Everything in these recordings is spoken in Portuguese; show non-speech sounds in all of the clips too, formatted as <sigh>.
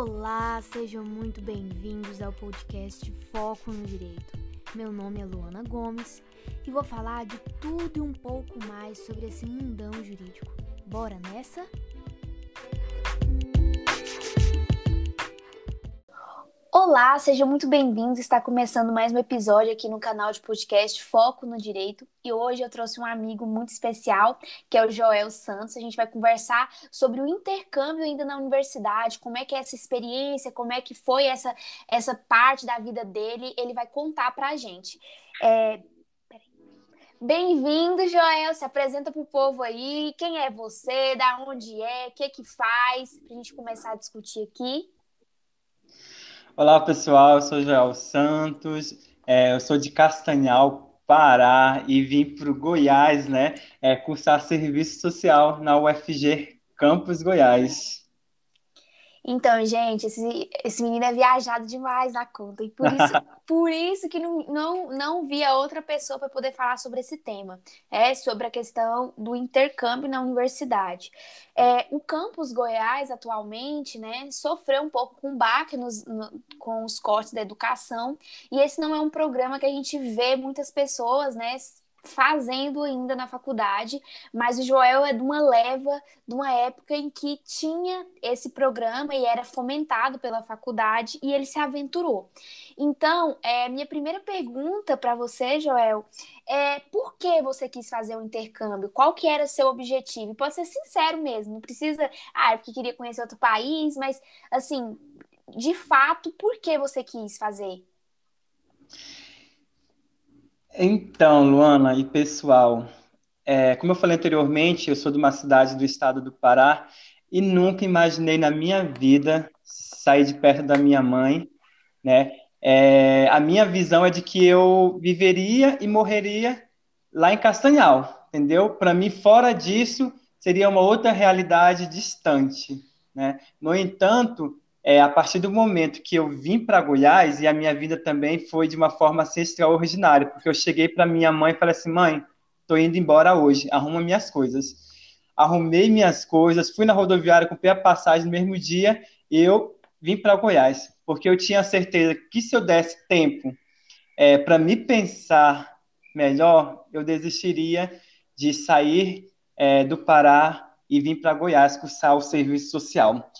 Olá, sejam muito bem-vindos ao podcast Foco no Direito. Meu nome é Luana Gomes e vou falar de tudo e um pouco mais sobre esse mundão jurídico. Bora nessa? Olá, sejam muito bem-vindos. Está começando mais um episódio aqui no canal de podcast Foco no Direito. E hoje eu trouxe um amigo muito especial, que é o Joel Santos. A gente vai conversar sobre o intercâmbio ainda na universidade, como é que é essa experiência, como é que foi essa, essa parte da vida dele. Ele vai contar pra gente. É... Bem-vindo, Joel. Se apresenta para o povo aí. Quem é você? Da onde é? O que que faz? Para a gente começar a discutir aqui. Olá, pessoal. Eu sou Joel Santos. É, eu sou de Castanhal, Pará, e vim para o Goiás, né? É, cursar serviço social na UFG Campus Goiás. Então, gente, esse, esse menino é viajado demais na conta. E por isso, <laughs> por isso que não, não, não via outra pessoa para poder falar sobre esse tema. É sobre a questão do intercâmbio na universidade. É, o campus Goiás, atualmente, né, sofreu um pouco com baque nos, no, com os cortes da educação. E esse não é um programa que a gente vê muitas pessoas, né, fazendo ainda na faculdade, mas o Joel é de uma leva, de uma época em que tinha esse programa e era fomentado pela faculdade e ele se aventurou. Então, é, minha primeira pergunta para você, Joel, é por que você quis fazer o um intercâmbio? Qual que era o seu objetivo? Pode ser sincero mesmo, não precisa, ah, é porque queria conhecer outro país, mas assim, de fato, por que você quis fazer? Então, Luana e pessoal, é, como eu falei anteriormente, eu sou de uma cidade do estado do Pará e nunca imaginei na minha vida sair de perto da minha mãe, né? É, a minha visão é de que eu viveria e morreria lá em Castanhal, entendeu? Para mim, fora disso, seria uma outra realidade distante, né? No entanto, é, a partir do momento que eu vim para Goiás, e a minha vida também foi de uma forma assim, extraordinária, porque eu cheguei para minha mãe e falei assim: mãe, estou indo embora hoje, arruma minhas coisas. Arrumei minhas coisas, fui na rodoviária, comprei a passagem no mesmo dia e eu vim para Goiás, porque eu tinha certeza que se eu desse tempo é, para me pensar melhor, eu desistiria de sair é, do Pará e vir para Goiás cursar o serviço social.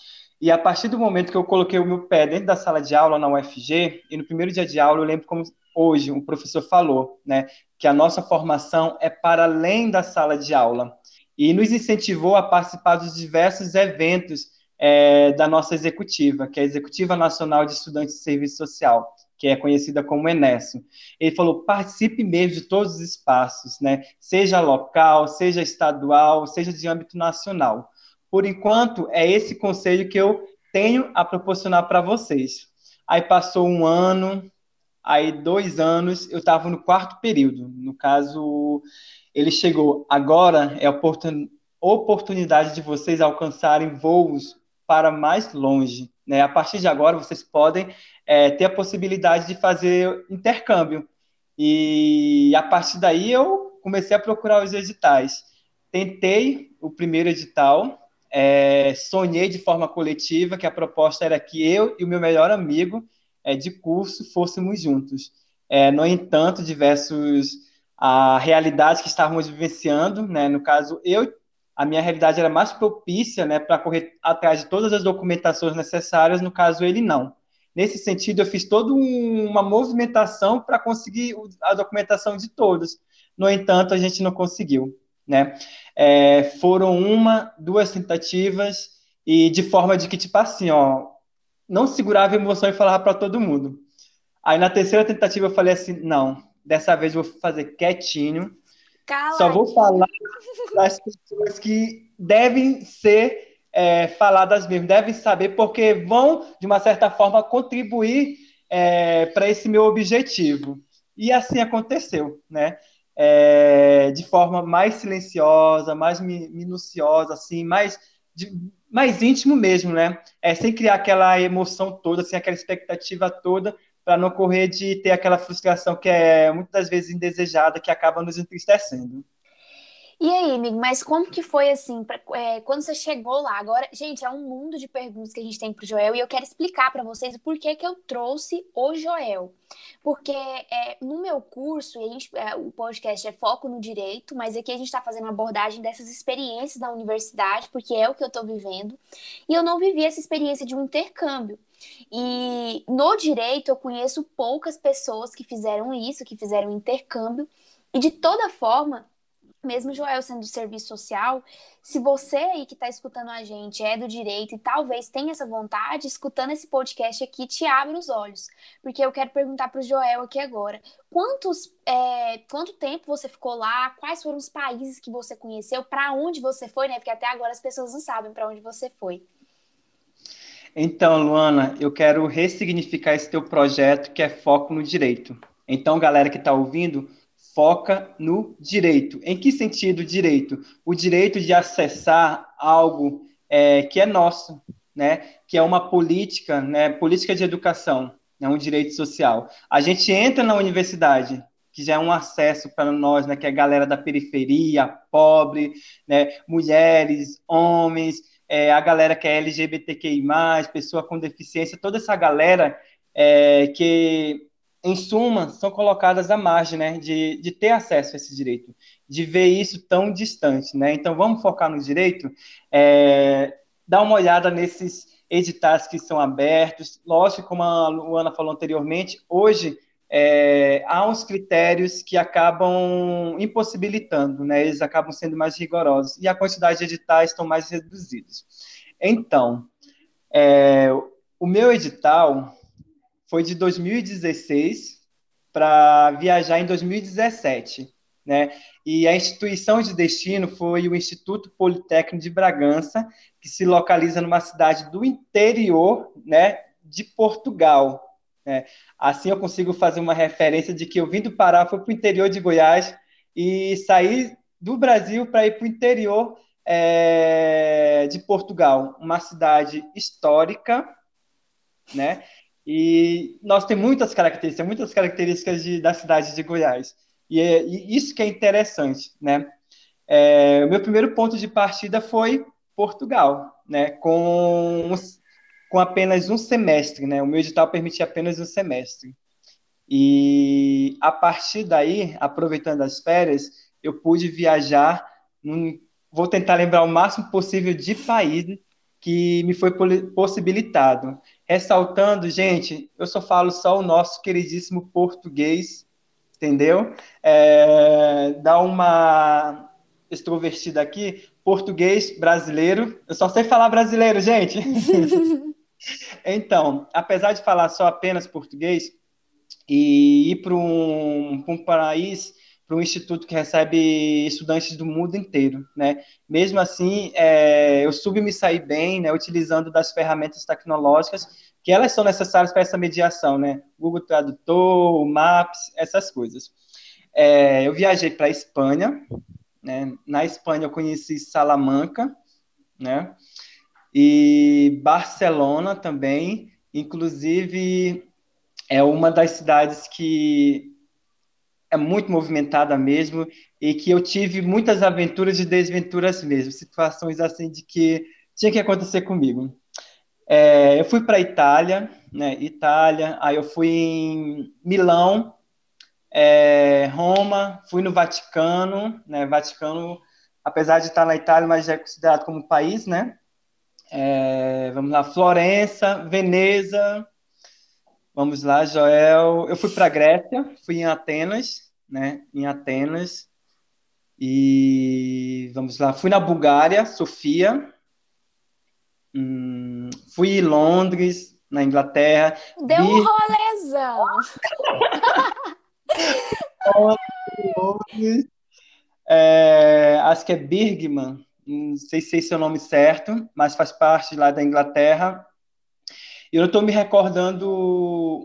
E a partir do momento que eu coloquei o meu pé dentro da sala de aula na UFG, e no primeiro dia de aula eu lembro como hoje o professor falou, né, que a nossa formação é para além da sala de aula. E nos incentivou a participar dos diversos eventos é, da nossa executiva, que é a Executiva Nacional de Estudantes de Serviço Social, que é conhecida como Enesso. Ele falou: participe mesmo de todos os espaços, né? seja local, seja estadual, seja de âmbito nacional por enquanto, é esse conselho que eu tenho a proporcionar para vocês. Aí passou um ano, aí dois anos, eu estava no quarto período. No caso, ele chegou. Agora é a oportunidade de vocês alcançarem voos para mais longe. Né? A partir de agora, vocês podem é, ter a possibilidade de fazer intercâmbio. E a partir daí, eu comecei a procurar os editais. Tentei o primeiro edital, é, sonhei de forma coletiva que a proposta era que eu e o meu melhor amigo é, de curso fôssemos juntos. É, no entanto, diversos a realidade que estávamos vivenciando, né, no caso eu, a minha realidade era mais propícia, né, para correr atrás de todas as documentações necessárias, no caso ele não. Nesse sentido, eu fiz toda um, uma movimentação para conseguir a documentação de todos. No entanto, a gente não conseguiu né? É, foram uma, duas tentativas e de forma de que, tipo assim, ó, não segurava a emoção e falava para todo mundo. Aí na terceira tentativa eu falei assim, não, dessa vez eu vou fazer quietinho, Cala só vou falar das pessoas que devem ser é, faladas mesmo, devem saber, porque vão, de uma certa forma, contribuir é, para esse meu objetivo. E assim aconteceu, né? É, de forma mais silenciosa, mais minuciosa, assim, mais, de, mais íntimo mesmo, né? É, sem criar aquela emoção toda, sem aquela expectativa toda, para não correr de ter aquela frustração que é muitas vezes indesejada, que acaba nos entristecendo. E aí, amigo, mas como que foi assim, pra, é, quando você chegou lá? Agora, gente, é um mundo de perguntas que a gente tem pro Joel e eu quero explicar para vocês o porquê que eu trouxe o Joel. Porque é, no meu curso, a gente, é, o podcast é foco no direito, mas aqui a gente está fazendo uma abordagem dessas experiências da universidade, porque é o que eu estou vivendo. E eu não vivi essa experiência de um intercâmbio. E no direito eu conheço poucas pessoas que fizeram isso, que fizeram intercâmbio. E de toda forma, mesmo Joel sendo do serviço social, se você aí que está escutando a gente é do direito e talvez tenha essa vontade, escutando esse podcast aqui te abre os olhos. Porque eu quero perguntar para o Joel aqui agora: quantos, é, quanto tempo você ficou lá? Quais foram os países que você conheceu? Para onde você foi, né? Porque até agora as pessoas não sabem para onde você foi. Então, Luana, eu quero ressignificar esse teu projeto que é foco no direito. Então, galera que está ouvindo, foca no direito. Em que sentido direito? O direito de acessar algo é, que é nosso, né? Que é uma política, né? Política de educação, né? Um direito social. A gente entra na universidade, que já é um acesso para nós, né? Que é a galera da periferia, pobre, né? Mulheres, homens, é, a galera que é LGBTQI+, pessoa com deficiência, toda essa galera é, que em suma, são colocadas à margem né, de, de ter acesso a esse direito, de ver isso tão distante. Né? Então, vamos focar no direito, é, dar uma olhada nesses editais que são abertos. Lógico, como a Luana falou anteriormente, hoje é, há uns critérios que acabam impossibilitando, né? eles acabam sendo mais rigorosos, e a quantidade de editais estão mais reduzidos. Então, é, o meu edital foi de 2016 para viajar em 2017, né? E a instituição de destino foi o Instituto Politécnico de Bragança, que se localiza numa cidade do interior, né, de Portugal. Né? Assim eu consigo fazer uma referência de que eu vim do Pará, fui para o interior de Goiás e saí do Brasil para ir para o interior é, de Portugal, uma cidade histórica, né? E nós temos muitas características, muitas características de, da cidade de Goiás. E, é, e isso que é interessante, né? É, o meu primeiro ponto de partida foi Portugal, né? Com, com apenas um semestre, né? O meu edital permitia apenas um semestre. E a partir daí, aproveitando as férias, eu pude viajar. Num, vou tentar lembrar o máximo possível de países que me foi possibilitado. Ressaltando, gente, eu só falo só o nosso queridíssimo português, entendeu? É, dá uma extrovertida aqui, português brasileiro. Eu só sei falar brasileiro, gente. <laughs> então, apesar de falar só apenas português e ir para um, um país para um instituto que recebe estudantes do mundo inteiro, né? Mesmo assim, é, eu soube me sair bem, né? Utilizando das ferramentas tecnológicas que elas são necessárias para essa mediação, né? Google Tradutor, Maps, essas coisas. É, eu viajei para a Espanha, né? Na Espanha eu conheci Salamanca, né? E Barcelona também, inclusive é uma das cidades que é muito movimentada mesmo e que eu tive muitas aventuras e desventuras mesmo, situações assim de que tinha que acontecer comigo. É, eu fui para Itália, né? Itália, aí eu fui em Milão, é, Roma, fui no Vaticano, né? Vaticano, apesar de estar na Itália, mas já é considerado como país, né? É, vamos lá, Florença, Veneza, Vamos lá, Joel. Eu fui para a Grécia, fui em Atenas, né? Em Atenas. E vamos lá, fui na Bulgária, Sofia. Hum, fui em Londres, na Inglaterra. Deu um rolezão. Londres. É, acho que é Birgman, não sei se é é o nome certo, mas faz parte lá da Inglaterra. Eu estou me recordando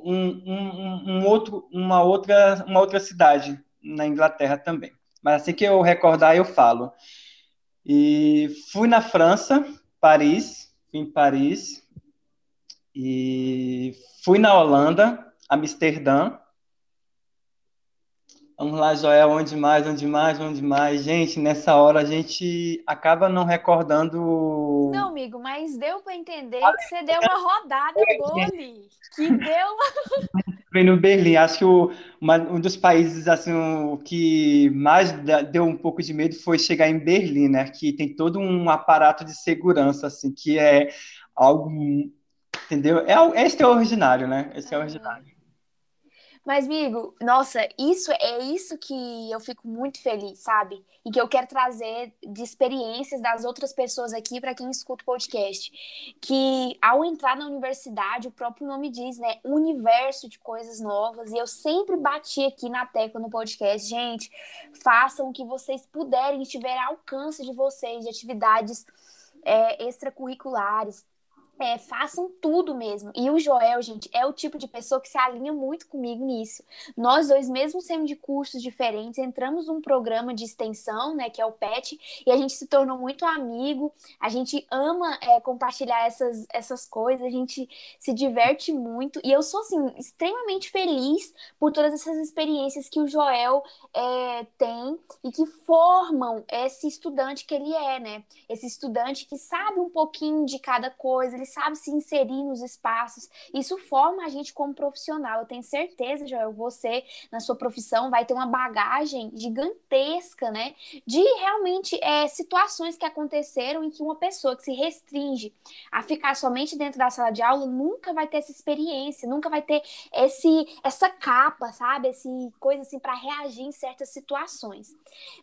um, um, um, outro, uma, outra, uma outra cidade na Inglaterra também. Mas assim que eu recordar, eu falo. E fui na França, Paris, fui em Paris. E fui na Holanda, Amsterdã. Vamos lá, Joel, onde mais, onde mais, onde mais? Gente, nessa hora a gente acaba não recordando. Não, amigo, mas deu para entender que você deu uma rodada boa ali. Que deu uma. <laughs> no Berlim. Acho que o, uma, um dos países assim, o que mais deu um pouco de medo foi chegar em Berlim, né? Que tem todo um aparato de segurança, assim, que é algo. Entendeu? É, é extraordinário, né? É extraordinário. Mas, amigo, nossa, isso é isso que eu fico muito feliz, sabe? E que eu quero trazer de experiências das outras pessoas aqui para quem escuta o podcast. Que ao entrar na universidade, o próprio nome diz, né? Universo de coisas novas. E eu sempre bati aqui na tecla no podcast, gente, façam o que vocês puderem, tiver alcance de vocês, de atividades é, extracurriculares é, façam tudo mesmo. E o Joel, gente, é o tipo de pessoa que se alinha muito comigo nisso. Nós dois, mesmo sendo de cursos diferentes, entramos num programa de extensão, né, que é o PET, e a gente se tornou muito amigo. A gente ama é, compartilhar essas, essas coisas, a gente se diverte muito. E eu sou, assim, extremamente feliz por todas essas experiências que o Joel é, tem e que formam esse estudante que ele é, né? Esse estudante que sabe um pouquinho de cada coisa, ele sabe se inserir nos espaços. Isso forma a gente como profissional. Eu tenho certeza, Joel, você, na sua profissão, vai ter uma bagagem gigantesca, né? De realmente é, situações que aconteceram em que uma pessoa que se restringe a ficar somente dentro da sala de aula nunca vai ter essa experiência, nunca vai ter esse essa capa, sabe? Esse coisa assim para reagir em certas situações.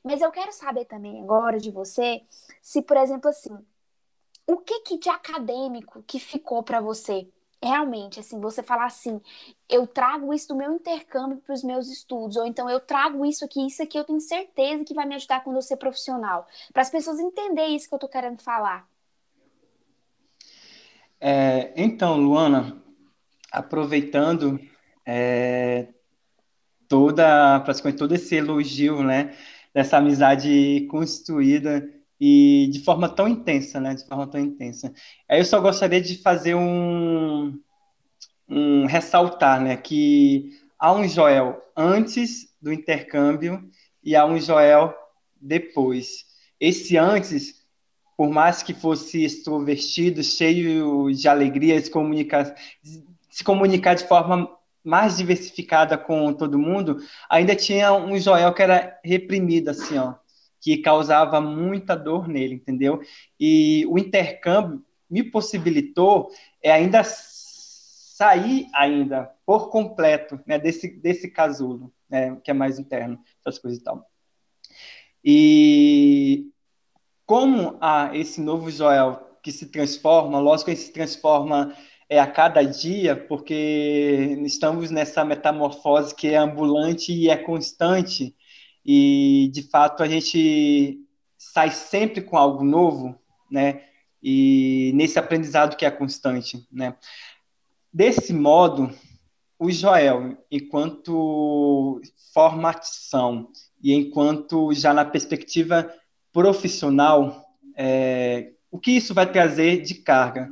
Mas eu quero saber também agora de você se, por exemplo, assim, o que, que de acadêmico que ficou para você? Realmente, assim, você falar assim, eu trago isso do meu intercâmbio para os meus estudos, ou então eu trago isso aqui, isso aqui eu tenho certeza que vai me ajudar quando eu ser profissional. Para as pessoas entenderem isso que eu estou querendo falar. É, então, Luana, aproveitando é, toda, praticamente todo esse elogio, né, dessa amizade construída e de forma tão intensa, né? De forma tão intensa. Aí eu só gostaria de fazer um, um ressaltar, né? Que há um Joel antes do intercâmbio e há um Joel depois. Esse antes, por mais que fosse extrovertido, cheio de alegria, se comunicar, se comunicar de forma mais diversificada com todo mundo, ainda tinha um Joel que era reprimido, assim, ó que causava muita dor nele, entendeu? E o intercâmbio me possibilitou é, ainda sair ainda por completo né, desse, desse casulo, né, que é mais interno, essas coisas e tal. E como há esse novo Joel que se transforma, lógico que ele se transforma é, a cada dia, porque estamos nessa metamorfose que é ambulante e é constante, e de fato a gente sai sempre com algo novo, né? E nesse aprendizado que é constante, né? Desse modo, o Joel, enquanto formação e enquanto já na perspectiva profissional, é, o que isso vai trazer de carga?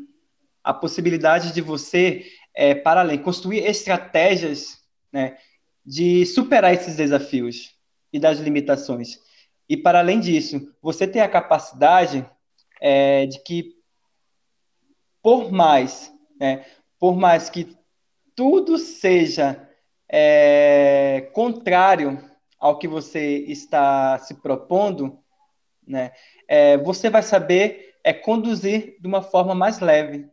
A possibilidade de você, é, para além, construir estratégias né, de superar esses desafios, e das limitações. E, para além disso, você tem a capacidade é, de que, por mais, né, por mais que tudo seja é, contrário ao que você está se propondo, né, é, você vai saber é, conduzir de uma forma mais leve.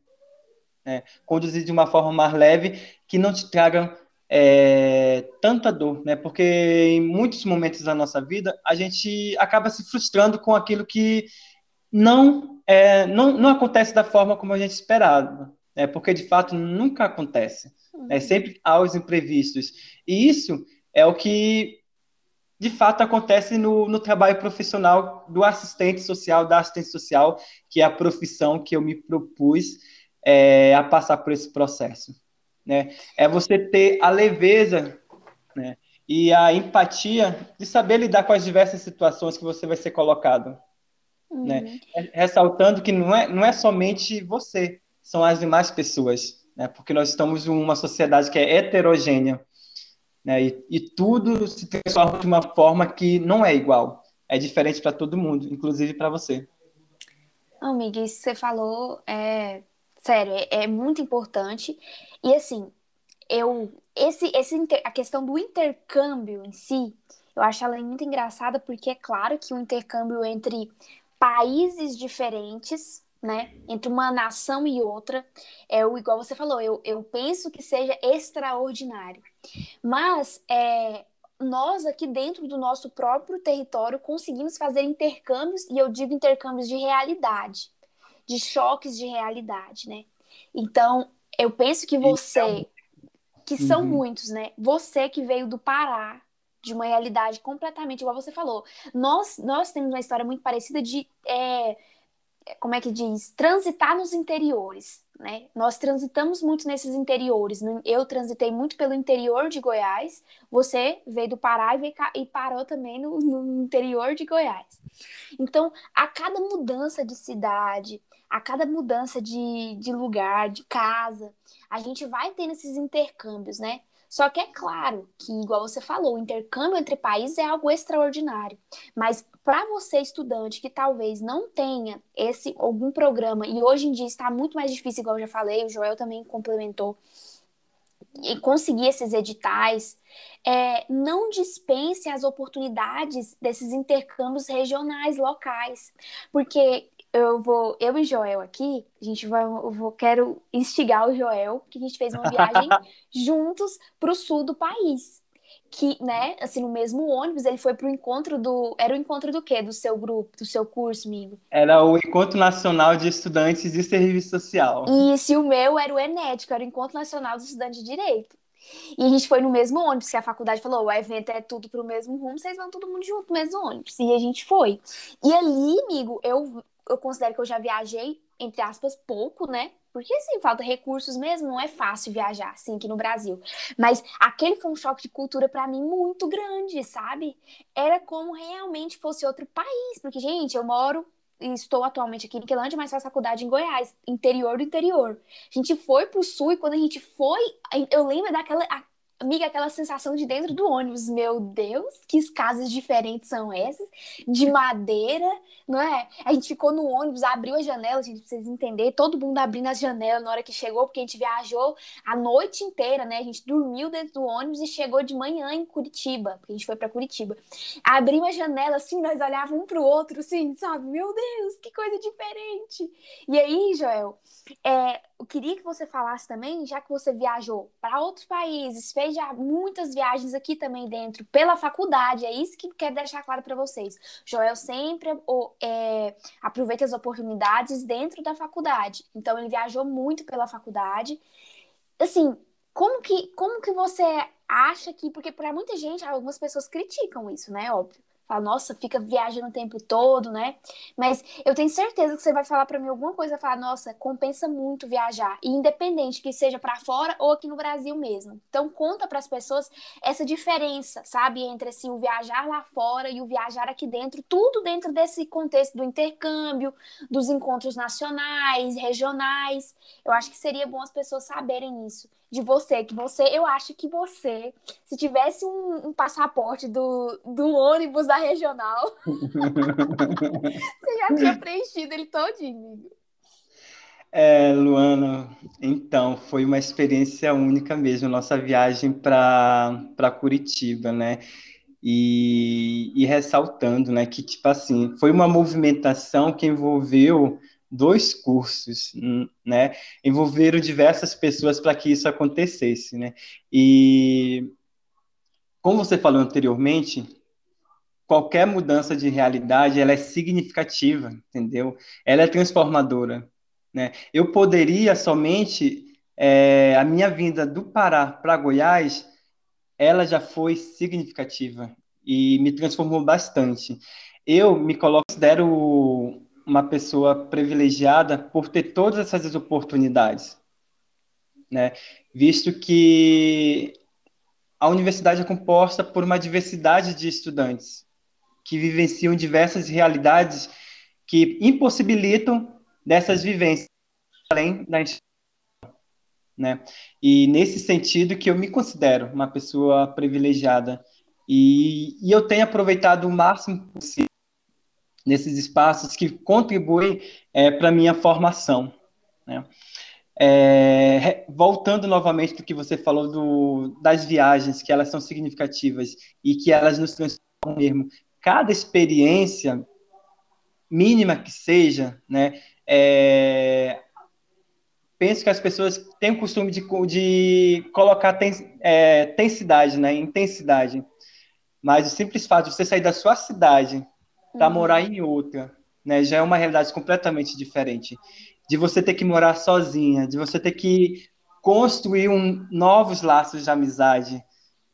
Né, conduzir de uma forma mais leve que não te traga é, tanta dor, né? Porque em muitos momentos da nossa vida a gente acaba se frustrando com aquilo que não é, não, não acontece da forma como a gente esperava, né? Porque de fato nunca acontece, né? Sempre há os imprevistos e isso é o que de fato acontece no, no trabalho profissional do assistente social, da assistente social, que é a profissão que eu me propus é, a passar por esse processo né? É você ter a leveza, né? E a empatia de saber lidar com as diversas situações que você vai ser colocado, uhum. né? Ressaltando que não é, não é somente você, são as demais pessoas, né? Porque nós estamos em uma sociedade que é heterogênea. né? E, e tudo se transforma de uma forma que não é igual, é diferente para todo mundo, inclusive para você. Amiga, isso que você falou é sério, é, é muito importante. E assim, eu esse, esse a questão do intercâmbio em si, eu acho ela muito engraçada porque é claro que o intercâmbio entre países diferentes, né, entre uma nação e outra, é o igual você falou, eu, eu penso que seja extraordinário. Mas é, nós aqui dentro do nosso próprio território conseguimos fazer intercâmbios, e eu digo intercâmbios de realidade, de choques de realidade, né? Então, eu penso que você então, que são uhum. muitos, né? Você que veio do Pará, de uma realidade completamente igual você falou. Nós, nós temos uma história muito parecida de, é, como é que diz, transitar nos interiores, né? Nós transitamos muito nesses interiores. Eu transitei muito pelo interior de Goiás, você veio do Pará e, veio, e parou também no, no interior de Goiás. Então, a cada mudança de cidade, a cada mudança de, de lugar, de casa, a gente vai tendo esses intercâmbios, né? Só que é claro que, igual você falou, o intercâmbio entre países é algo extraordinário. Mas para você, estudante, que talvez não tenha esse algum programa, e hoje em dia está muito mais difícil, igual eu já falei, o Joel também complementou, e conseguir esses editais, é, não dispense as oportunidades desses intercâmbios regionais, locais. Porque eu vou, eu e Joel aqui, a gente vai, eu vou, quero instigar o Joel, que a gente fez uma viagem <laughs> juntos para o sul do país. Que, né, assim, no mesmo ônibus, ele foi pro encontro do. Era o encontro do quê? Do seu grupo, do seu curso, amigo? Era o Encontro Nacional de Estudantes de Serviço Social. Isso, e o meu era o Enético, era o Encontro Nacional dos Estudantes de Direito. E a gente foi no mesmo ônibus, que a faculdade falou: o evento é tudo pro mesmo rumo, vocês vão todo mundo junto no mesmo ônibus. E a gente foi. E ali, amigo, eu eu considero que eu já viajei, entre aspas, pouco, né? Porque, assim, falta recursos mesmo, não é fácil viajar, assim, aqui no Brasil. Mas aquele foi um choque de cultura para mim muito grande, sabe? Era como realmente fosse outro país. Porque, gente, eu moro e estou atualmente aqui em Niquelândia, mas faço faculdade em Goiás, interior do interior. A gente foi pro sul e quando a gente foi, eu lembro daquela Amiga, aquela sensação de dentro do ônibus, meu Deus, que casas diferentes são essas? De madeira, não é? A gente ficou no ônibus, abriu a janela, gente, pra vocês entenderem, todo mundo abrindo as janelas na hora que chegou, porque a gente viajou a noite inteira, né? A gente dormiu dentro do ônibus e chegou de manhã em Curitiba, porque a gente foi para Curitiba. Abriu a janela, assim, nós olhávamos um pro outro, assim, sabe? Meu Deus, que coisa diferente! E aí, Joel, é, eu queria que você falasse também, já que você viajou para outros países, fez já muitas viagens aqui também dentro, pela faculdade, é isso que quero deixar claro para vocês. Joel sempre é, aproveita as oportunidades dentro da faculdade, então ele viajou muito pela faculdade. Assim, como que, como que você acha que, porque para muita gente, algumas pessoas criticam isso, né? Óbvio. Fala, nossa, fica viajando o tempo todo, né? Mas eu tenho certeza que você vai falar para mim alguma coisa, falar, nossa, compensa muito viajar, e independente que seja para fora ou aqui no Brasil mesmo. Então conta para as pessoas essa diferença, sabe, entre assim o viajar lá fora e o viajar aqui dentro, tudo dentro desse contexto do intercâmbio, dos encontros nacionais, regionais. Eu acho que seria bom as pessoas saberem isso de você, que você, eu acho que você, se tivesse um, um passaporte do, do ônibus da regional, <laughs> você já tinha preenchido ele todinho. É, Luana, então, foi uma experiência única mesmo, nossa viagem para Curitiba, né? E, e ressaltando, né, que, tipo assim, foi uma movimentação que envolveu dois cursos, hum, né? Envolveram diversas pessoas para que isso acontecesse, né? E como você falou anteriormente, qualquer mudança de realidade ela é significativa, entendeu? Ela é transformadora, né? Eu poderia somente é, a minha vinda do Pará para Goiás, ela já foi significativa e me transformou bastante. Eu me considero uma pessoa privilegiada por ter todas essas oportunidades, né? Visto que a universidade é composta por uma diversidade de estudantes que vivenciam diversas realidades que impossibilitam dessas vivências além da né? E nesse sentido que eu me considero uma pessoa privilegiada e, e eu tenho aproveitado o máximo possível nesses espaços que contribuem é, para a minha formação, né? É, voltando novamente do que você falou do, das viagens, que elas são significativas e que elas nos transformam mesmo. Cada experiência, mínima que seja, né, é, penso que as pessoas têm o costume de, de colocar é, tensidade, né, intensidade. Mas o simples fato de você sair da sua cidade para uhum. morar em outra, né, já é uma realidade completamente diferente de você ter que morar sozinha, de você ter que construir um, novos laços de amizade.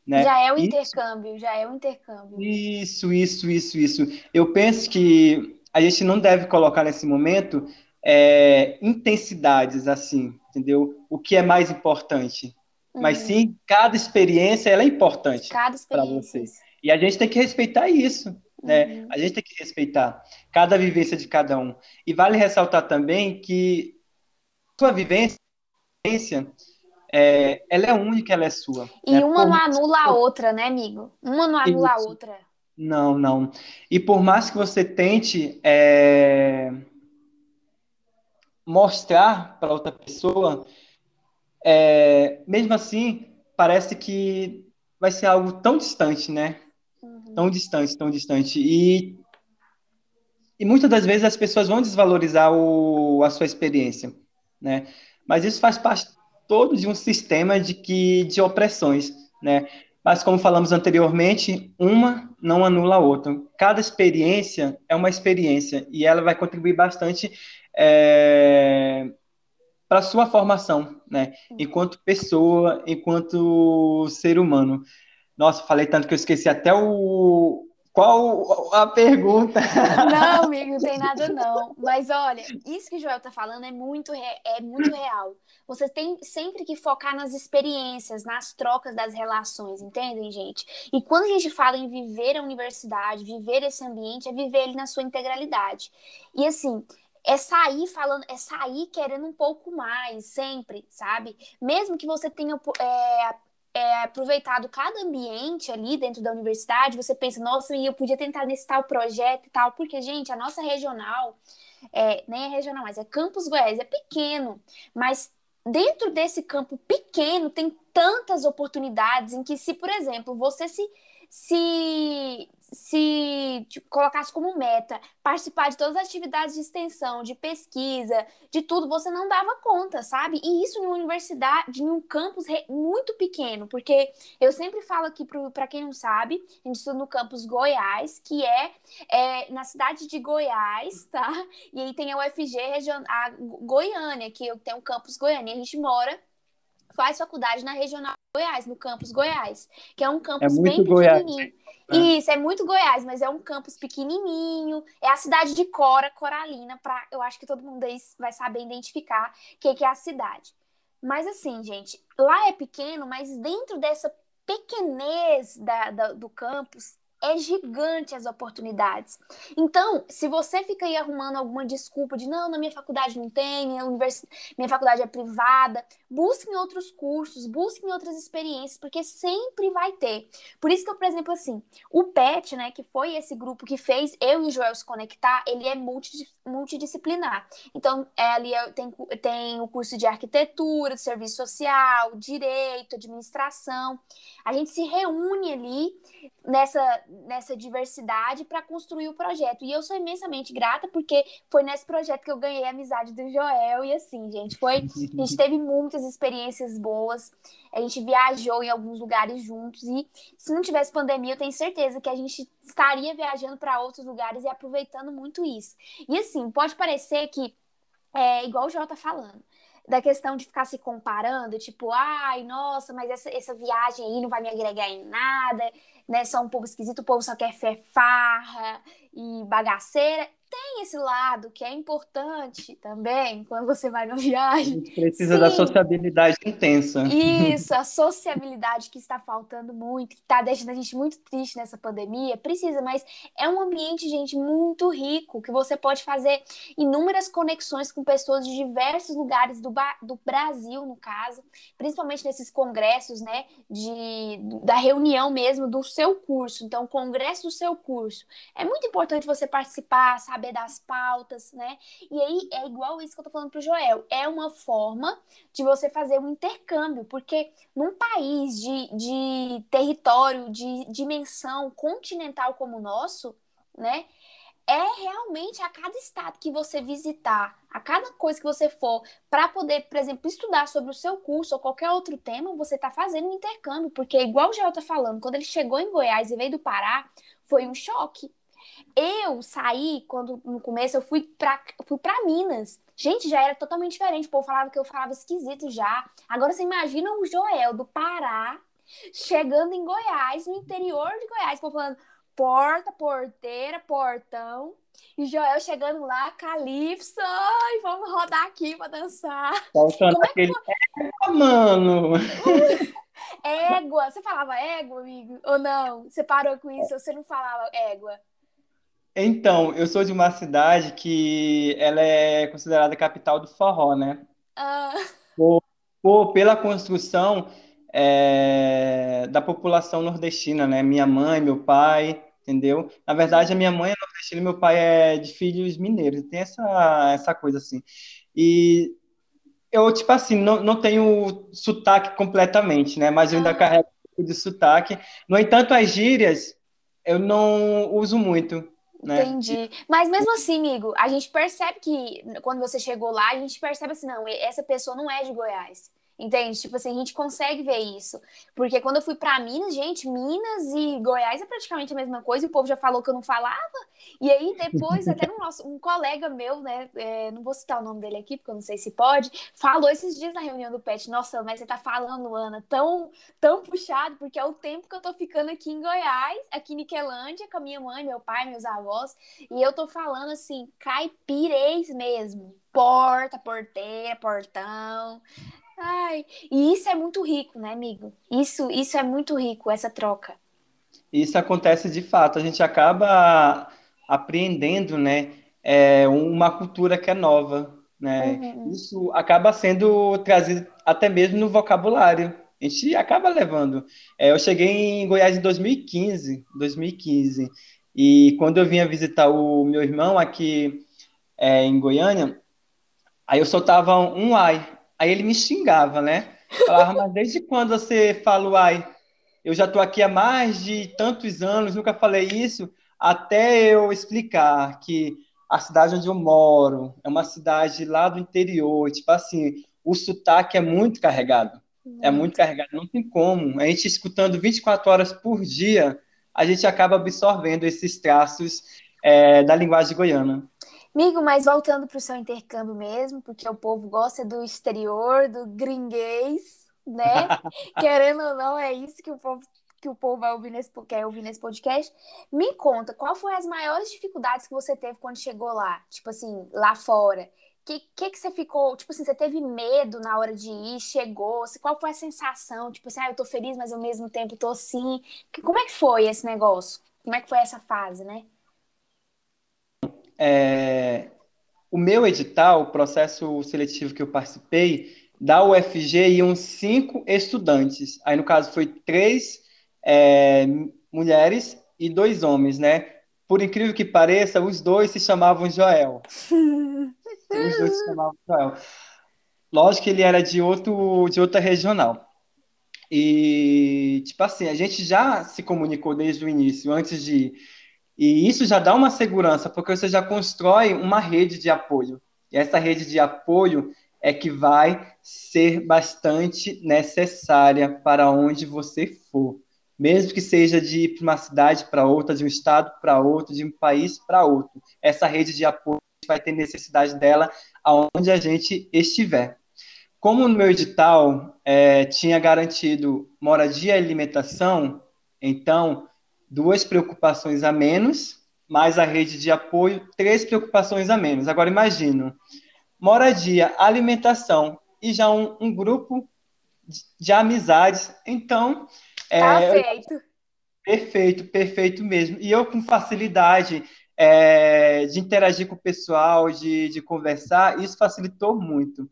Né? Já é o isso, intercâmbio, já é o intercâmbio. Isso, isso, isso, isso. Eu penso que a gente não deve colocar nesse momento é, intensidades assim, entendeu? O que é mais importante. Uhum. Mas sim, cada experiência ela é importante para você. E a gente tem que respeitar isso. Né? Uhum. A gente tem que respeitar cada vivência de cada um. E vale ressaltar também que sua vivência é, ela é única, ela é sua. E né? uma por não anula a outra, né, amigo? Uma não anula Isso. a outra. Não, não. E por mais que você tente é, mostrar para outra pessoa, é, mesmo assim, parece que vai ser algo tão distante, né? Tão distante, tão distante. E, e muitas das vezes as pessoas vão desvalorizar o, a sua experiência, né? Mas isso faz parte todo de um sistema de que de opressões, né? Mas como falamos anteriormente, uma não anula a outra. Cada experiência é uma experiência e ela vai contribuir bastante é, para a sua formação, né? Enquanto pessoa, enquanto ser humano. Nossa, falei tanto que eu esqueci até o. Qual a pergunta? Não, amigo, não tem nada não. Mas olha, isso que o Joel tá falando é muito, é muito real. Você tem sempre que focar nas experiências, nas trocas das relações, entendem, gente? E quando a gente fala em viver a universidade, viver esse ambiente, é viver ele na sua integralidade. E assim, é sair falando, é sair querendo um pouco mais, sempre, sabe? Mesmo que você tenha é, é, aproveitado cada ambiente ali dentro da universidade, você pensa, nossa, eu podia tentar nesse tal projeto e tal, porque, gente, a nossa regional, é, nem é regional, mas é Campus Goiás, é pequeno, mas dentro desse campo pequeno tem tantas oportunidades em que, se, por exemplo, você se, se, se tipo, colocasse como meta participar de todas as atividades de extensão, de pesquisa, de tudo, você não dava conta, sabe? E isso em uma universidade, em um campus muito pequeno, porque eu sempre falo aqui para quem não sabe, a gente estuda no campus Goiás, que é, é, na cidade de Goiás, tá? E aí tem a UFG, a Goiânia, que tem o campus Goiânia, a gente mora faz faculdade na regional Goiás, no campus Goiás, que é um campus é bem pequenininho. É. Isso, é muito Goiás, mas é um campus pequenininho. É a cidade de Cora, Coralina, para eu acho que todo mundo aí vai saber identificar o que, que é a cidade. Mas assim, gente, lá é pequeno, mas dentro dessa pequenez da, da, do campus é gigante as oportunidades. Então, se você fica aí arrumando alguma desculpa de não, na minha faculdade não tem, minha, univers... minha faculdade é privada, busque em outros cursos, busque em outras experiências, porque sempre vai ter. Por isso que eu, por exemplo, assim, o PET, né, que foi esse grupo que fez eu e o Joel se conectar, ele é multidisciplinar. Então, é, ali tem, tem o curso de arquitetura, de serviço social, direito, administração. A gente se reúne ali nessa, nessa diversidade para construir o projeto. E eu sou imensamente grata porque foi nesse projeto que eu ganhei a amizade do Joel e assim, gente, foi, a gente teve muitas experiências boas. A gente viajou em alguns lugares juntos e se não tivesse pandemia, eu tenho certeza que a gente estaria viajando para outros lugares e aproveitando muito isso. E assim, pode parecer que é igual o Joel tá falando da questão de ficar se comparando, tipo, ai, nossa, mas essa, essa viagem aí não vai me agregar em nada, né? Só um povo esquisito, o povo só quer fé farra e bagaceira. Tem esse lado que é importante também quando você vai na <laughs> viagem. A gente precisa Sim. da sociabilidade intensa. Isso, a <laughs> sociabilidade que está faltando muito, que está deixando a gente muito triste nessa pandemia, precisa, mas é um ambiente, gente, muito rico, que você pode fazer inúmeras conexões com pessoas de diversos lugares do, do Brasil, no caso, principalmente nesses congressos, né, de, da reunião mesmo do seu curso. Então, o congresso do seu curso. É muito importante você participar, saber das pautas, né? E aí é igual isso que eu tô falando pro Joel. É uma forma de você fazer um intercâmbio, porque num país de, de território, de dimensão continental como o nosso, né? é realmente a cada estado que você visitar, a cada coisa que você for, para poder, por exemplo, estudar sobre o seu curso ou qualquer outro tema, você está fazendo um intercâmbio, porque igual o Joel está falando, quando ele chegou em Goiás e veio do Pará, foi um choque. Eu saí, quando no começo eu fui para fui pra Minas. Gente, já era totalmente diferente. O povo falava que eu falava esquisito já. Agora você imagina o Joel do Pará chegando em Goiás, no interior de Goiás, o povo falando porta, porteira, portão. E Joel chegando lá, Calypso, e vamos rodar aqui pra dançar. Faltando Como é aquele... É mano! <laughs> égua, você falava égua, amigo? Ou não? Você parou com isso? Ou você não falava égua? Então, eu sou de uma cidade que ela é considerada capital do forró, né? Ah. Por, por, pela construção é, da população nordestina, né? Minha mãe, meu pai, entendeu? Na verdade, a minha mãe é nordestina e meu pai é de filhos mineiros. Tem essa, essa coisa assim. E eu, tipo assim, não, não tenho sotaque completamente, né? Mas eu ainda ah. carrego de sotaque. No entanto, as gírias eu não uso muito. Né? Entendi. Mas mesmo assim, amigo, a gente percebe que quando você chegou lá, a gente percebe assim, não, essa pessoa não é de Goiás. Entende? Tipo assim, a gente consegue ver isso. Porque quando eu fui para Minas, gente, Minas e Goiás é praticamente a mesma coisa, e o povo já falou que eu não falava. E aí, depois, até no nosso, um colega meu, né? É, não vou citar o nome dele aqui, porque eu não sei se pode, falou esses dias na reunião do PET, nossa, mas você tá falando, Ana, tão, tão puxado, porque é o tempo que eu tô ficando aqui em Goiás, aqui em Niquelândia, com a minha mãe, meu pai, meus avós, e eu tô falando assim, caipirês mesmo. Porta, porteira, portão. Ai, e isso é muito rico, né, amigo? Isso, isso é muito rico, essa troca. Isso acontece de fato. A gente acaba apreendendo, né, é, uma cultura que é nova, né? Uhum. Isso acaba sendo trazido até mesmo no vocabulário. A gente acaba levando. É, eu cheguei em Goiás em 2015, 2015, e quando eu vinha visitar o meu irmão aqui é, em Goiânia, aí eu soltava um ai, Aí ele me xingava, né? Falava, mas desde quando você fala, ai, eu já estou aqui há mais de tantos anos, nunca falei isso, até eu explicar que a cidade onde eu moro é uma cidade lá do interior, tipo assim, o sotaque é muito carregado. É muito carregado, não tem como. A gente escutando 24 horas por dia, a gente acaba absorvendo esses traços é, da linguagem goiana. Amigo, mas voltando para o seu intercâmbio mesmo, porque o povo gosta do exterior, do gringuês, né? <laughs> Querendo ou não, é isso que o povo que o povo vai ouvir nesse, quer ouvir nesse podcast. Me conta, qual foi as maiores dificuldades que você teve quando chegou lá? Tipo assim, lá fora. O que, que, que você ficou? Tipo assim, você teve medo na hora de ir? Chegou? Qual foi a sensação? Tipo assim, ah, eu tô feliz, mas ao mesmo tempo tô assim. Como é que foi esse negócio? Como é que foi essa fase, né? É, o meu edital, o processo seletivo que eu participei, da UFG iam cinco estudantes. Aí, no caso, foi três é, mulheres e dois homens, né? Por incrível que pareça, os dois se chamavam Joel. <laughs> os dois se chamavam Joel. Lógico que ele era de, outro, de outra regional. E, tipo assim, a gente já se comunicou desde o início, antes de e isso já dá uma segurança, porque você já constrói uma rede de apoio. E essa rede de apoio é que vai ser bastante necessária para onde você for. Mesmo que seja de ir para uma cidade para outra, de um estado para outro, de um país para outro. Essa rede de apoio vai ter necessidade dela aonde a gente estiver. Como no meu edital é, tinha garantido moradia e alimentação, então duas preocupações a menos, mais a rede de apoio, três preocupações a menos. Agora imagino, moradia, alimentação e já um, um grupo de, de, amizades. Então, tá é, feito. Perfeito, perfeito mesmo. E eu com facilidade é, de interagir com o pessoal, de, de conversar, isso facilitou muito.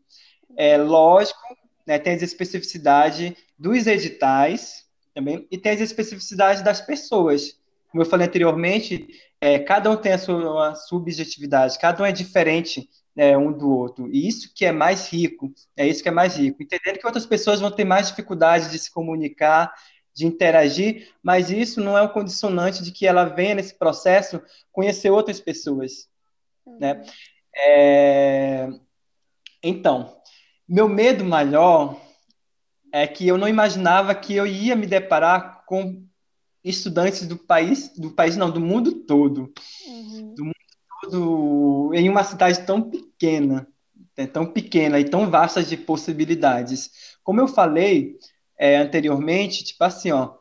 É lógico, né, tem as especificidades dos editais também, e tem as especificidades das pessoas. Como eu falei anteriormente, é, cada um tem a sua subjetividade, cada um é diferente né, um do outro. E isso que é mais rico, é isso que é mais rico. Entendendo que outras pessoas vão ter mais dificuldade de se comunicar, de interagir, mas isso não é um condicionante de que ela venha nesse processo conhecer outras pessoas, né? uhum. né? É... Então, meu medo maior é que eu não imaginava que eu ia me deparar com estudantes do país, do país não, do mundo todo, uhum. do mundo todo, em uma cidade tão pequena, né, tão pequena e tão vasta de possibilidades. Como eu falei, é, anteriormente, tipo assim, ó,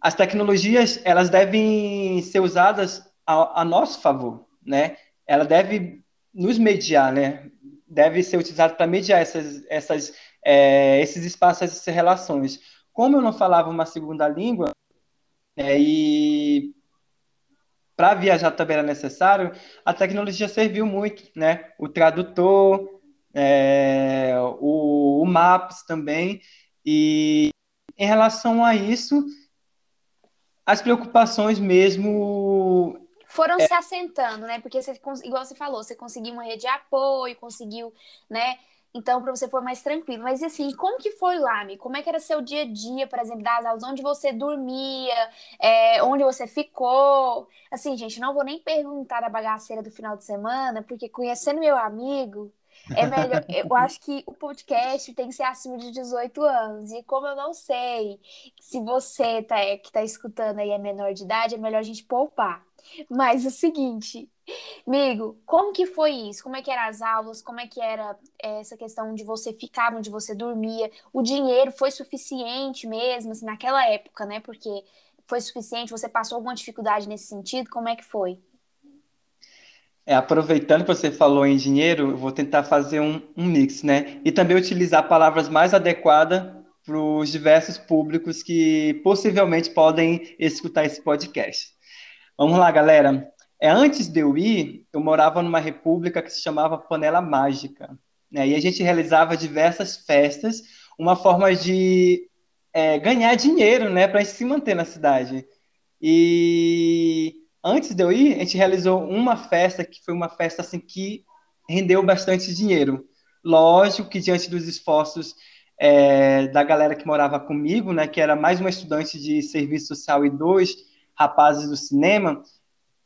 as tecnologias elas devem ser usadas a, a nosso favor, né? Ela deve nos mediar, né? Deve ser utilizada para mediar essas, essas, é, esses espaços, essas relações. Como eu não falava uma segunda língua, é, e para viajar também era necessário, a tecnologia serviu muito, né? O tradutor, é, o, o Maps também, e em relação a isso, as preocupações mesmo foram é... se assentando, né? Porque você, igual você falou, você conseguiu uma rede de apoio, conseguiu, né? Então, para você for mais tranquilo. Mas assim, como que foi lá, Mi? Como é que era seu dia a dia, por exemplo, das aulas? Onde você dormia? É, onde você ficou? Assim, gente, não vou nem perguntar a bagaceira do final de semana, porque conhecendo meu amigo, é melhor. <laughs> Eu acho que o podcast tem que ser acima de 18 anos. E como eu não sei se você tá, que está escutando aí é menor de idade, é melhor a gente poupar. Mas o seguinte, amigo, como que foi isso? Como é que eram as aulas? Como é que era é, essa questão de você ficar onde você dormia? O dinheiro foi suficiente mesmo, assim, naquela época, né? Porque foi suficiente? Você passou alguma dificuldade nesse sentido? Como é que foi? É, aproveitando que você falou em dinheiro, eu vou tentar fazer um, um mix, né? E também utilizar palavras mais adequadas para os diversos públicos que possivelmente podem escutar esse podcast. Vamos lá, galera. É, antes de eu ir, eu morava numa república que se chamava Panela Mágica. Né? E a gente realizava diversas festas, uma forma de é, ganhar dinheiro, né? Para se manter na cidade. E antes de eu ir, a gente realizou uma festa que foi uma festa assim que rendeu bastante dinheiro. Lógico que diante dos esforços é, da galera que morava comigo, né, que era mais uma estudante de serviço social e dois rapazes do cinema,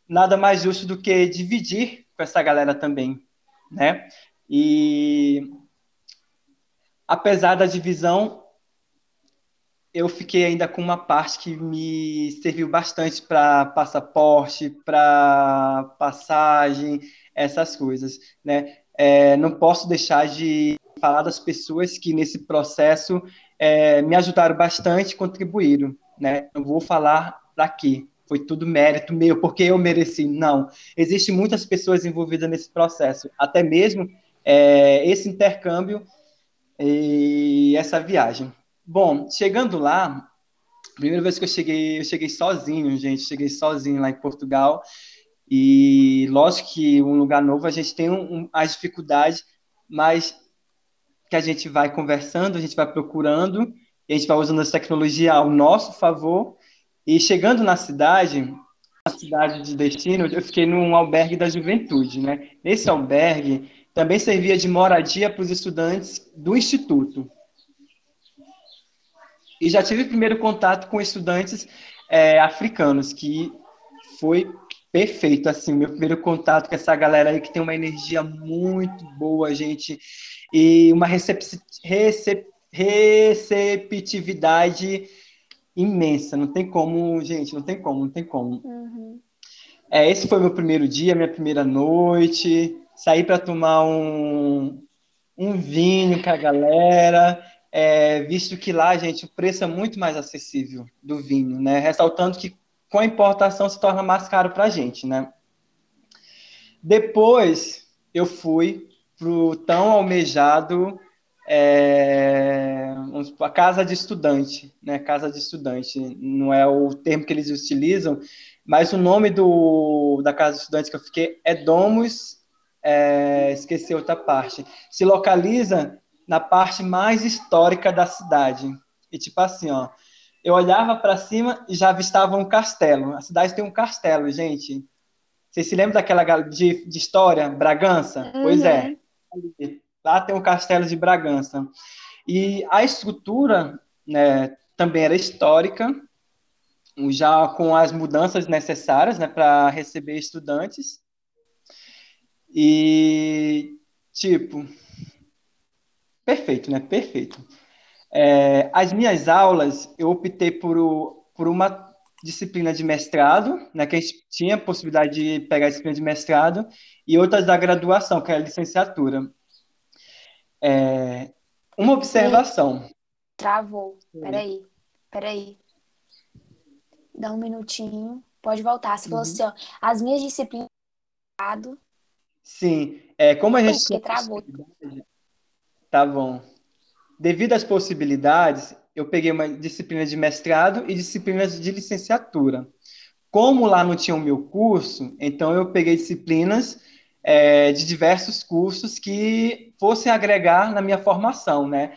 nada mais justo do que dividir com essa galera também, né? E apesar da divisão, eu fiquei ainda com uma parte que me serviu bastante para passaporte, para passagem, essas coisas, né? É, não posso deixar de falar das pessoas que nesse processo é, me ajudaram bastante, contribuíram, né? Não vou falar quê, foi tudo mérito meu, porque eu mereci. Não, existem muitas pessoas envolvidas nesse processo, até mesmo é, esse intercâmbio e essa viagem. Bom, chegando lá, primeira vez que eu cheguei, eu cheguei sozinho, gente, cheguei sozinho lá em Portugal. E lógico que um lugar novo a gente tem um, um, as dificuldades, mas que a gente vai conversando, a gente vai procurando, a gente vai usando essa tecnologia ao nosso favor. E chegando na cidade, na cidade de destino, eu fiquei num albergue da juventude, né? Nesse albergue também servia de moradia para os estudantes do instituto. E já tive primeiro contato com estudantes é, africanos, que foi perfeito, assim, meu primeiro contato com essa galera aí que tem uma energia muito boa, gente, e uma recep recep receptividade imensa, não tem como, gente, não tem como, não tem como. Uhum. É, esse foi meu primeiro dia, minha primeira noite, saí para tomar um, um vinho com a galera, é, visto que lá, gente, o preço é muito mais acessível do vinho, né? Ressaltando que com a importação se torna mais caro para a gente, né? Depois eu fui para o tão almejado é, a casa de estudante, né? Casa de estudante não é o termo que eles utilizam, mas o nome do, da casa de estudante que eu fiquei é Domus, é, esqueci outra parte. Se localiza na parte mais histórica da cidade. E tipo assim, ó, eu olhava para cima e já avistava um castelo. A cidade tem um castelo, gente. Vocês se lembram daquela de, de história, Bragança? Uhum. Pois é. Lá tem o Castelo de Bragança. E a estrutura né, também era histórica, já com as mudanças necessárias né, para receber estudantes. E, tipo, perfeito, né? Perfeito. É, as minhas aulas, eu optei por, por uma disciplina de mestrado, né, que a gente tinha a possibilidade de pegar a disciplina de mestrado, e outras da graduação, que é a licenciatura. É, uma observação. Travou. Peraí, peraí. Dá um minutinho. Pode voltar. Você uhum. falou assim, ó, as minhas disciplinas. Sim, é, como a gente. Porque travou. Tá bom. Devido às possibilidades, eu peguei uma disciplina de mestrado e disciplinas de licenciatura. Como lá não tinha o meu curso, então eu peguei disciplinas é, de diversos cursos que fossem agregar na minha formação, né?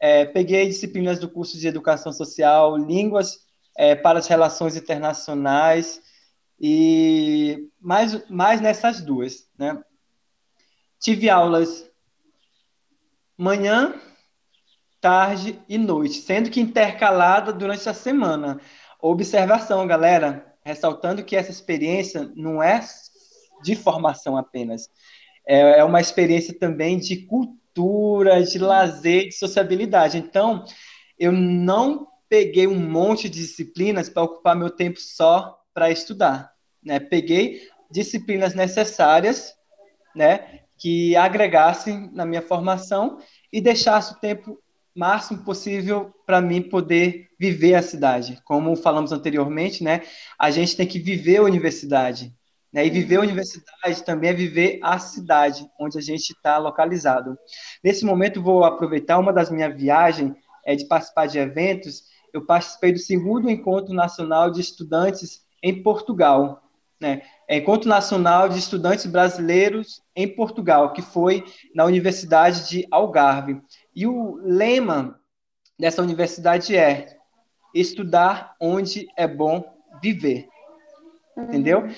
É, peguei disciplinas do curso de Educação Social, Línguas é, para as Relações Internacionais e mais, mais nessas duas, né? Tive aulas manhã, tarde e noite, sendo que intercalada durante a semana. Observação, galera, ressaltando que essa experiência não é de formação apenas, é, é uma experiência também de cultura, de lazer, de sociabilidade. Então, eu não peguei um monte de disciplinas para ocupar meu tempo só para estudar, né? Peguei disciplinas necessárias, né, que agregassem na minha formação e deixasse o tempo máximo possível para mim poder viver a cidade. Como falamos anteriormente, né? A gente tem que viver a universidade. Né? E viver a universidade também é viver a cidade onde a gente está localizado. Nesse momento, vou aproveitar uma das minhas viagens é, de participar de eventos. Eu participei do segundo Encontro Nacional de Estudantes em Portugal. Né? É Encontro Nacional de Estudantes Brasileiros em Portugal, que foi na Universidade de Algarve. E o lema dessa universidade é estudar onde é bom viver. Entendeu?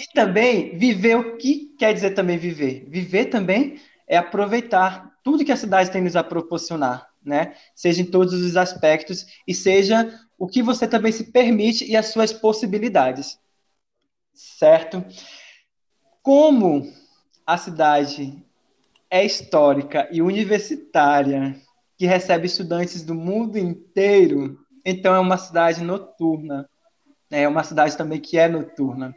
E também viver o que quer dizer também viver? Viver também é aproveitar tudo que a cidade tem nos a proporcionar, né? Seja em todos os aspectos e seja o que você também se permite e as suas possibilidades. Certo? Como a cidade é histórica e universitária, que recebe estudantes do mundo inteiro, então é uma cidade noturna. Né? É uma cidade também que é noturna.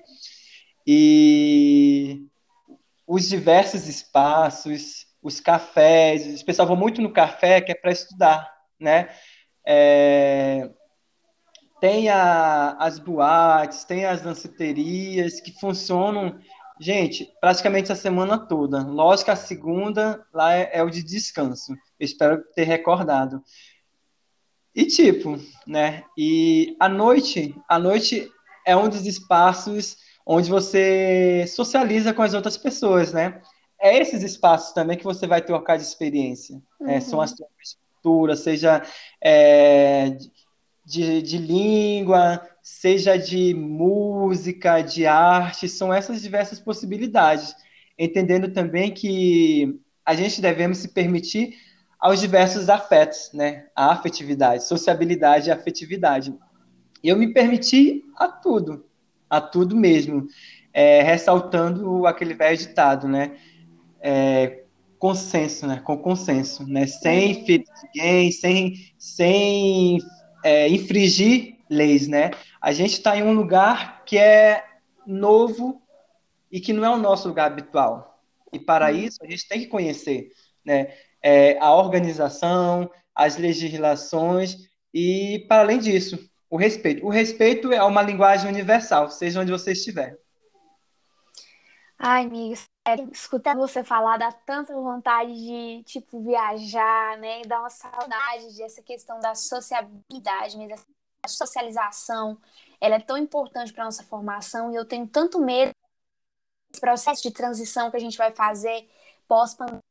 E os diversos espaços, os cafés, o pessoal vai muito no café que é para estudar, né? É, tem a, as boates, tem as danceterias que funcionam Gente, praticamente a semana toda. Lógico a segunda lá é, é o de descanso. Eu espero ter recordado. E tipo, né? E a noite, a noite é um dos espaços onde você socializa com as outras pessoas, né? É esses espaços também que você vai trocar de experiência. Uhum. É, são as trocas de cultura, seja é, de, de língua, seja de música, de arte, são essas diversas possibilidades. Entendendo também que a gente devemos se permitir aos diversos afetos, né? A afetividade, sociabilidade e afetividade. Eu me permiti a tudo, a tudo mesmo, é, ressaltando aquele velho ditado, né? É, consenso, né? Com consenso, né? Sem ferir ninguém, sem, sem é, infringir leis, né? A gente está em um lugar que é novo e que não é o nosso lugar habitual. E para uhum. isso a gente tem que conhecer, né? É, a organização, as legislações e, para além disso, o respeito. O respeito é uma linguagem universal, seja onde você estiver. Ai, amiga, sério, escutando você falar dá tanta vontade de, tipo, viajar, né? Dá uma saudade dessa questão da sociabilidade, mesmo, a socialização. Ela é tão importante para nossa formação e eu tenho tanto medo desse processo de transição que a gente vai fazer pós-pandemia.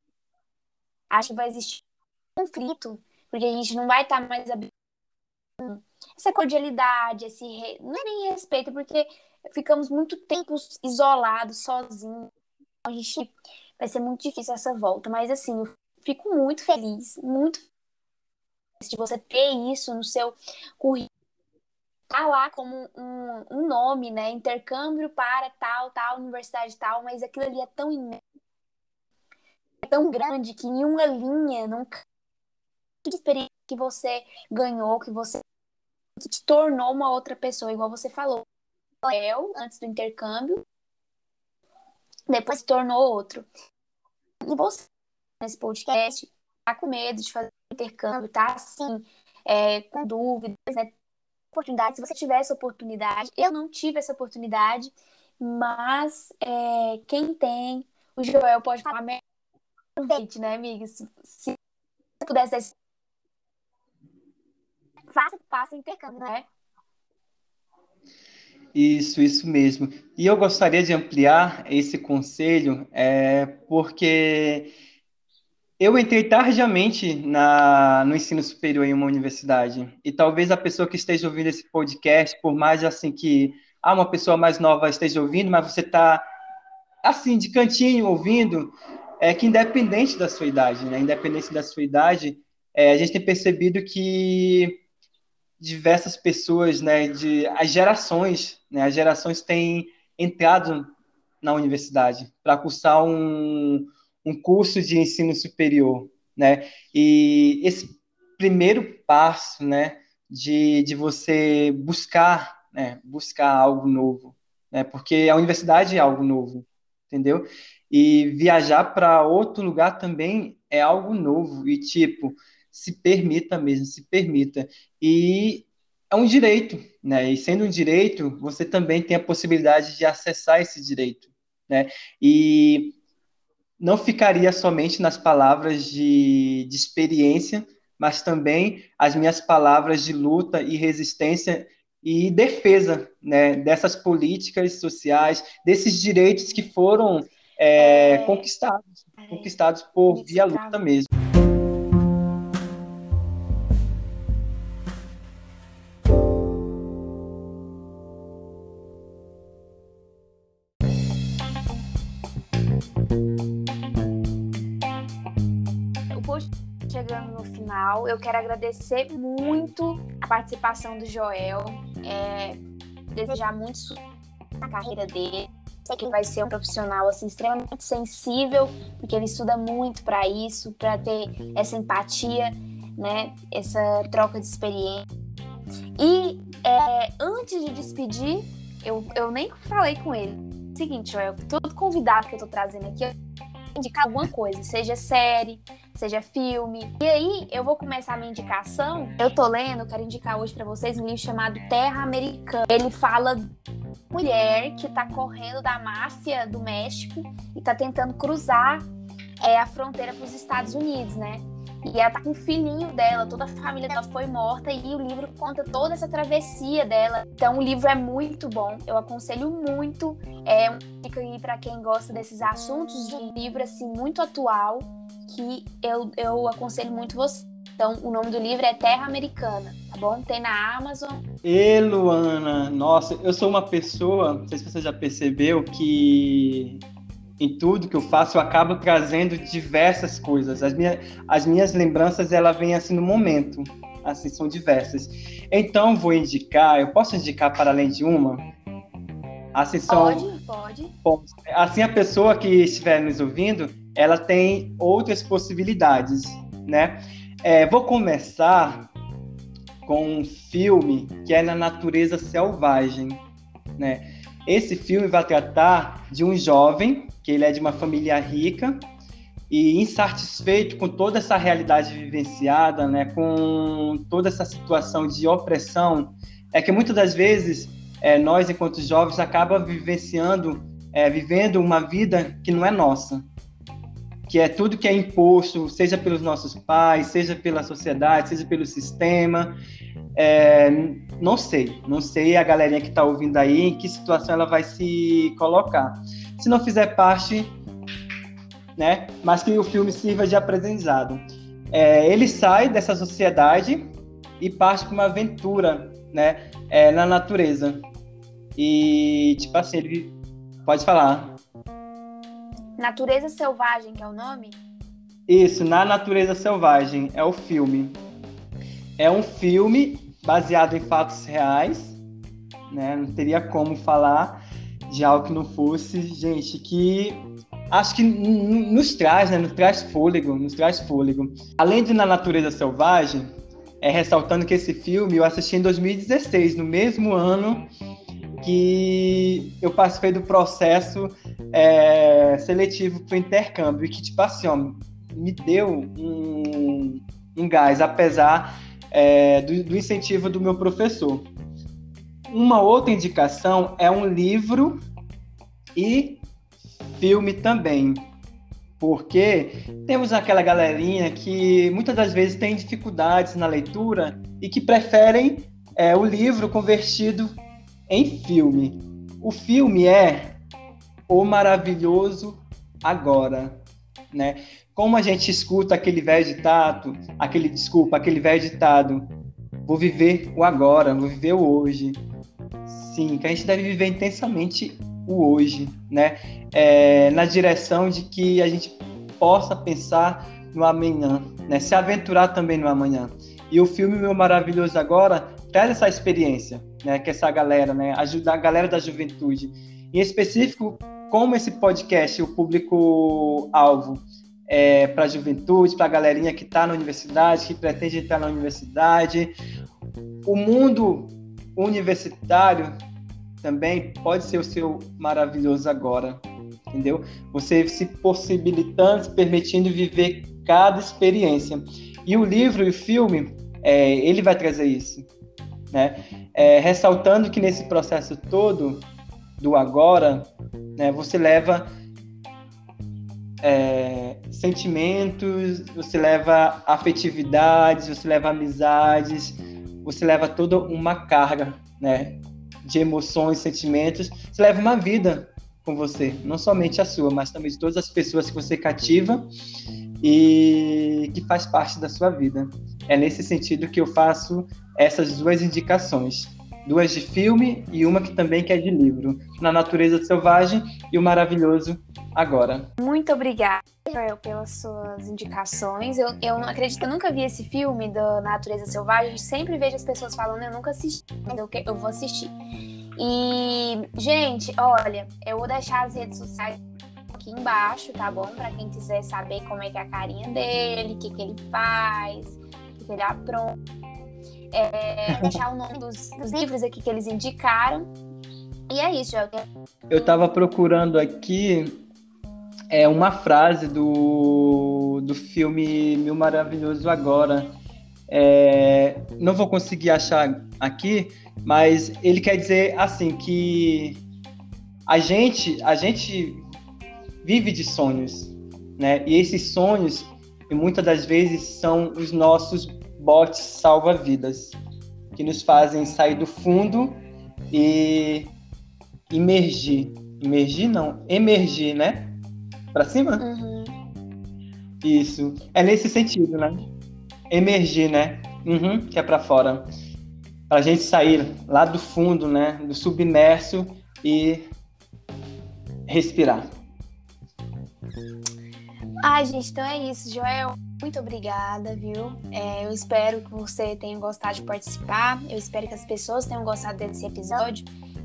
Acho que vai existir um conflito, porque a gente não vai estar mais essa cordialidade, esse re... não é nem respeito, porque ficamos muito tempo isolados, sozinhos. A gente vai ser muito difícil essa volta, mas assim, eu fico muito feliz, muito feliz de você ter isso no seu currículo. Tá lá como um, um nome, né? Intercâmbio para tal, tal, universidade tal, mas aquilo ali é tão imenso, é tão grande que em uma linha, num de experiência que você ganhou, que você te tornou uma outra pessoa, igual você falou. Eu, antes do intercâmbio, depois se tornou outro. E você, nesse podcast, tá com medo de fazer intercâmbio, tá assim, é, com dúvidas, né? Oportunidade, se você tiver essa oportunidade, eu não tive essa oportunidade, mas é, quem tem, o Joel pode falar melhor, né, amiga? Se, se pudesse faça, faça intercâmbio, né? Isso, isso mesmo. E eu gostaria de ampliar esse conselho, é, porque eu entrei tardiamente na, no ensino superior em uma universidade. E talvez a pessoa que esteja ouvindo esse podcast, por mais assim que ah, uma pessoa mais nova esteja ouvindo, mas você está assim, de cantinho ouvindo, é que independente da sua idade, né? Independente da sua idade, é, a gente tem percebido que diversas pessoas, né, de as gerações, né, as gerações têm entrado na universidade para cursar um, um curso de ensino superior, né, e esse primeiro passo, né, de, de você buscar, né, buscar algo novo, né, porque a universidade é algo novo, entendeu? E viajar para outro lugar também é algo novo e tipo se permita mesmo, se permita. E é um direito, né? E sendo um direito, você também tem a possibilidade de acessar esse direito, né? E não ficaria somente nas palavras de, de experiência, mas também as minhas palavras de luta e resistência e defesa né, dessas políticas sociais, desses direitos que foram é, é, conquistados, é, conquistados por via luta mesmo. Quero agradecer muito a participação do Joel, é, desejar muito na carreira dele. Sei que ele vai ser um profissional assim extremamente sensível, porque ele estuda muito para isso, para ter essa empatia, né? Essa troca de experiência. E é, antes de despedir, eu, eu nem falei com ele. Seguinte, Joel, todo convidado que eu tô trazendo aqui, indicar alguma coisa, seja série, seja filme. E aí, eu vou começar a minha indicação. Eu tô lendo, quero indicar hoje para vocês um livro chamado Terra Americana. Ele fala mulher que tá correndo da máfia do México e tá tentando cruzar é, a fronteira para os Estados Unidos, né? E ela tá com o filhinho dela, toda a família dela foi morta e o livro conta toda essa travessia dela. Então o livro é muito bom, eu aconselho muito. É um dica aí para quem gosta desses assuntos de livro assim muito atual que eu, eu aconselho muito você. Então, o nome do livro é Terra Americana, tá bom? Tem na Amazon. E Luana, nossa, eu sou uma pessoa, não sei se você já percebeu, que em tudo que eu faço, eu acabo trazendo diversas coisas. As minhas, as minhas lembranças, ela vem assim no momento, assim, são diversas. Então, vou indicar, eu posso indicar para além de uma? Assim, são, pode, pode. Assim, a pessoa que estiver nos ouvindo, ela tem outras possibilidades, né? É, vou começar com um filme que é na natureza selvagem, né? Esse filme vai tratar de um jovem que ele é de uma família rica e insatisfeito com toda essa realidade vivenciada, né, com toda essa situação de opressão, é que muitas das vezes é, nós, enquanto jovens, acaba vivenciando é, vivendo uma vida que não é nossa, que é tudo que é imposto, seja pelos nossos pais, seja pela sociedade, seja pelo sistema. É, não sei, não sei a galerinha que está ouvindo aí em que situação ela vai se colocar. Se não fizer parte, né? Mas que o filme sirva de aprendizado. É, ele sai dessa sociedade e parte para uma aventura, né? É, na natureza. E tipo assim, ele pode falar. Natureza Selvagem, que é o nome? Isso, Na Natureza Selvagem é o filme. É um filme baseado em fatos reais, né? Não teria como falar de algo que não fosse, gente, que acho que nos traz, né? Nos traz fôlego, nos traz fôlego. Além de Na Natureza Selvagem, é ressaltando que esse filme eu assisti em 2016, no mesmo ano que eu participei do processo é, seletivo para o intercâmbio e que, tipo assim, ó, me deu um, um gás, apesar é, do, do incentivo do meu professor. Uma outra indicação é um livro e filme também, porque temos aquela galerinha que muitas das vezes tem dificuldades na leitura e que preferem é, o livro convertido em filme. O filme é O Maravilhoso Agora, né? Como a gente escuta aquele velho ditado, aquele desculpa, aquele velho ditado, vou viver o agora, vou viver o hoje. Sim, que a gente deve viver intensamente o hoje, né? É, na direção de que a gente possa pensar no amanhã, né? Se aventurar também no amanhã. E o filme Meu Maravilhoso Agora traz essa experiência, né? Que essa galera, né? Ajudar a galera da juventude. Em específico, como esse podcast, o público-alvo, é, para a juventude, para a galerinha que está na universidade, que pretende entrar na universidade. O mundo universitário também pode ser o seu maravilhoso agora, entendeu? Você se possibilitando, se permitindo viver cada experiência. E o livro e o filme, é, ele vai trazer isso, né? É, ressaltando que nesse processo todo do agora, né, você leva é, sentimentos, você leva afetividades, você leva amizades, você leva toda uma carga, né, de emoções, sentimentos, você leva uma vida com você, não somente a sua, mas também de todas as pessoas que você cativa e que faz parte da sua vida. É nesse sentido que eu faço essas duas indicações, duas de filme e uma que também que é de livro, Na Natureza Selvagem e O Maravilhoso Agora. Muito obrigada, Joel, pelas suas indicações. Eu, eu não acredito, eu nunca vi esse filme da Natureza Selvagem, sempre vejo as pessoas falando, eu nunca assisti, mas eu, eu vou assistir. E, gente, olha, eu vou deixar as redes sociais aqui embaixo, tá bom? Para quem quiser saber como é que é a carinha dele, o que, que ele faz, o que, que ele apronta. É, deixar o nome dos, dos, livros aqui que eles indicaram. E é isso, Joel. Eu estava procurando aqui é uma frase do, do filme Mil Maravilhoso Agora. É, não vou conseguir achar aqui, mas ele quer dizer assim que a gente a gente vive de sonhos, né? E esses sonhos, muitas das vezes, são os nossos botes salva-vidas, que nos fazem sair do fundo e emergir. Emergir não, emergir, né? Para cima? Uhum. Isso. É nesse sentido, né? Emergir, né? Uhum, que é para fora. Para a gente sair lá do fundo, né? Do submerso e respirar. Ai, gente, então é isso, Joel. Muito obrigada, viu? É, eu espero que você tenha gostado de participar. Eu espero que as pessoas tenham gostado desse episódio,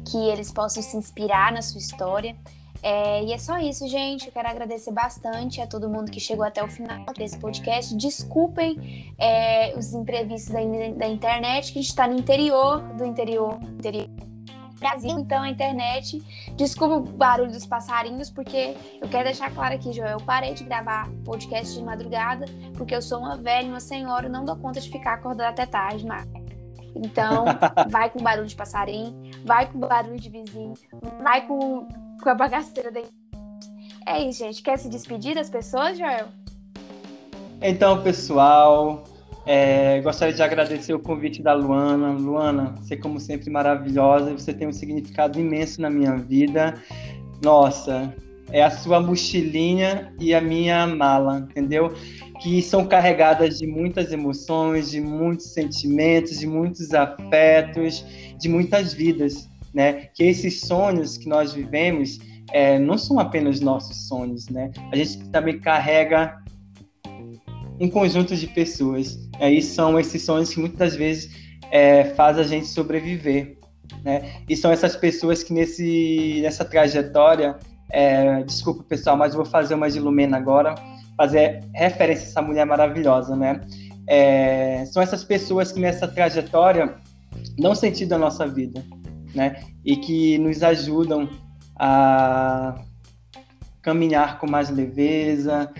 que eles possam se inspirar na sua história. É, e é só isso, gente. Eu quero agradecer bastante a todo mundo que chegou até o final desse podcast. Desculpem é, os imprevistos aí da internet, que a gente está no interior do interior, interior do Brasil, então a internet. Desculpa o barulho dos passarinhos, porque eu quero deixar claro aqui, Joel. Eu parei de gravar podcast de madrugada, porque eu sou uma velha, uma senhora, não dou conta de ficar acordada até tarde, mas. Então, <laughs> vai com barulho de passarinho. vai com barulho de vizinho, vai com, com a bagaceira da É isso, gente. Quer se despedir das pessoas, Joel? Então, pessoal, é, gostaria de agradecer o convite da Luana. Luana, você, como sempre, maravilhosa. Você tem um significado imenso na minha vida. Nossa, é a sua mochilinha e a minha mala, entendeu? Que são carregadas de muitas emoções, de muitos sentimentos, de muitos afetos, de muitas vidas, né? Que esses sonhos que nós vivemos é, não são apenas nossos sonhos, né? A gente também carrega um conjunto de pessoas. Aí são esses sonhos que muitas vezes é, faz a gente sobreviver, né? E são essas pessoas que nesse nessa trajetória, é, desculpa pessoal, mas vou fazer uma de Lumena agora, fazer referência a essa mulher maravilhosa, né? É, são essas pessoas que nessa trajetória dão sentido à nossa vida, né? E que nos ajudam a caminhar com mais leveza,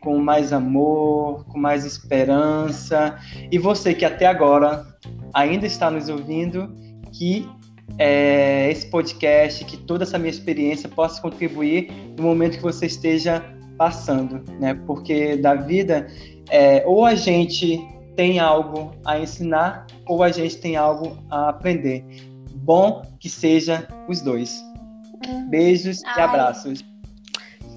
com mais amor, com mais esperança. E você que até agora ainda está nos ouvindo, que é, esse podcast, que toda essa minha experiência possa contribuir no momento que você esteja passando, né? Porque da vida, é, ou a gente tem algo a ensinar, ou a gente tem algo a aprender. Bom que seja os dois. Beijos Ai. e abraços.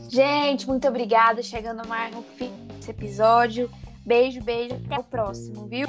Gente, muito obrigada. Chegando mais no fim desse episódio. Beijo, beijo. Até o próximo, viu?